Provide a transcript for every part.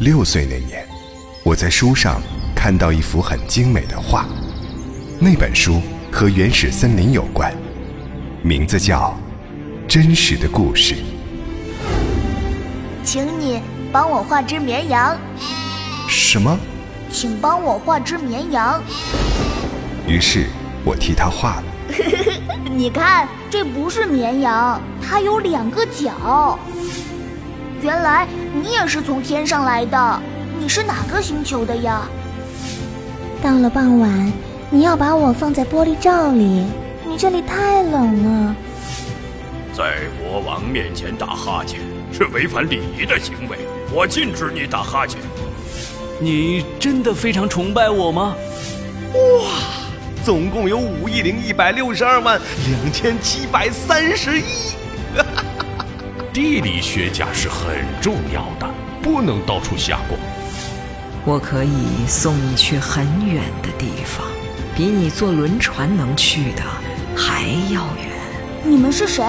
六岁那年，我在书上看到一幅很精美的画，那本书和原始森林有关，名字叫《真实的故事》。请你帮我画只绵羊。什么？请帮我画只绵羊。于是我替他画了。你看，这不是绵羊，它有两个角。原来你也是从天上来的，你是哪个星球的呀？到了傍晚，你要把我放在玻璃罩里，你这里太冷了。在国王面前打哈欠是违反礼仪的行为，我禁止你打哈欠。你真的非常崇拜我吗？哇，总共有五亿零一百六十二万两千七百三十一。地理学家是很重要的，不能到处瞎逛。我可以送你去很远的地方，比你坐轮船能去的还要远。你们是谁？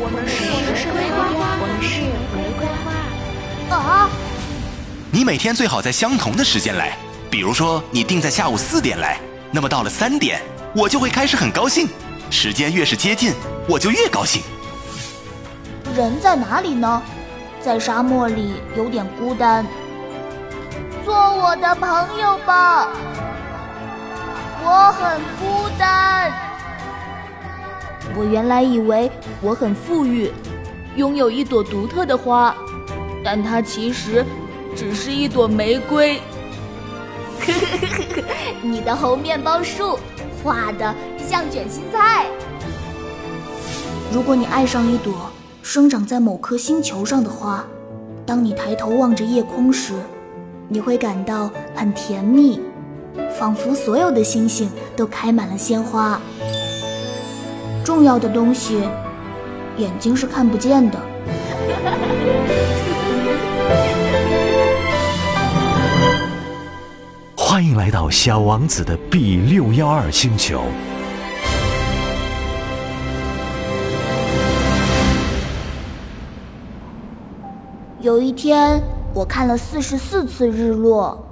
我们是我们是玫瑰花，我们是玫瑰花。啊！你每天最好在相同的时间来，比如说你定在下午四点来，那么到了三点，我就会开始很高兴。时间越是接近，我就越高兴。人在哪里呢？在沙漠里有点孤单。做我的朋友吧，我很孤单。我原来以为我很富裕，拥有一朵独特的花，但它其实只是一朵玫瑰。你的猴面包树画的像卷心菜。如果你爱上一朵。生长在某颗星球上的花，当你抬头望着夜空时，你会感到很甜蜜，仿佛所有的星星都开满了鲜花。重要的东西，眼睛是看不见的。欢迎来到小王子的 B 六幺二星球。有一天，我看了四十四次日落。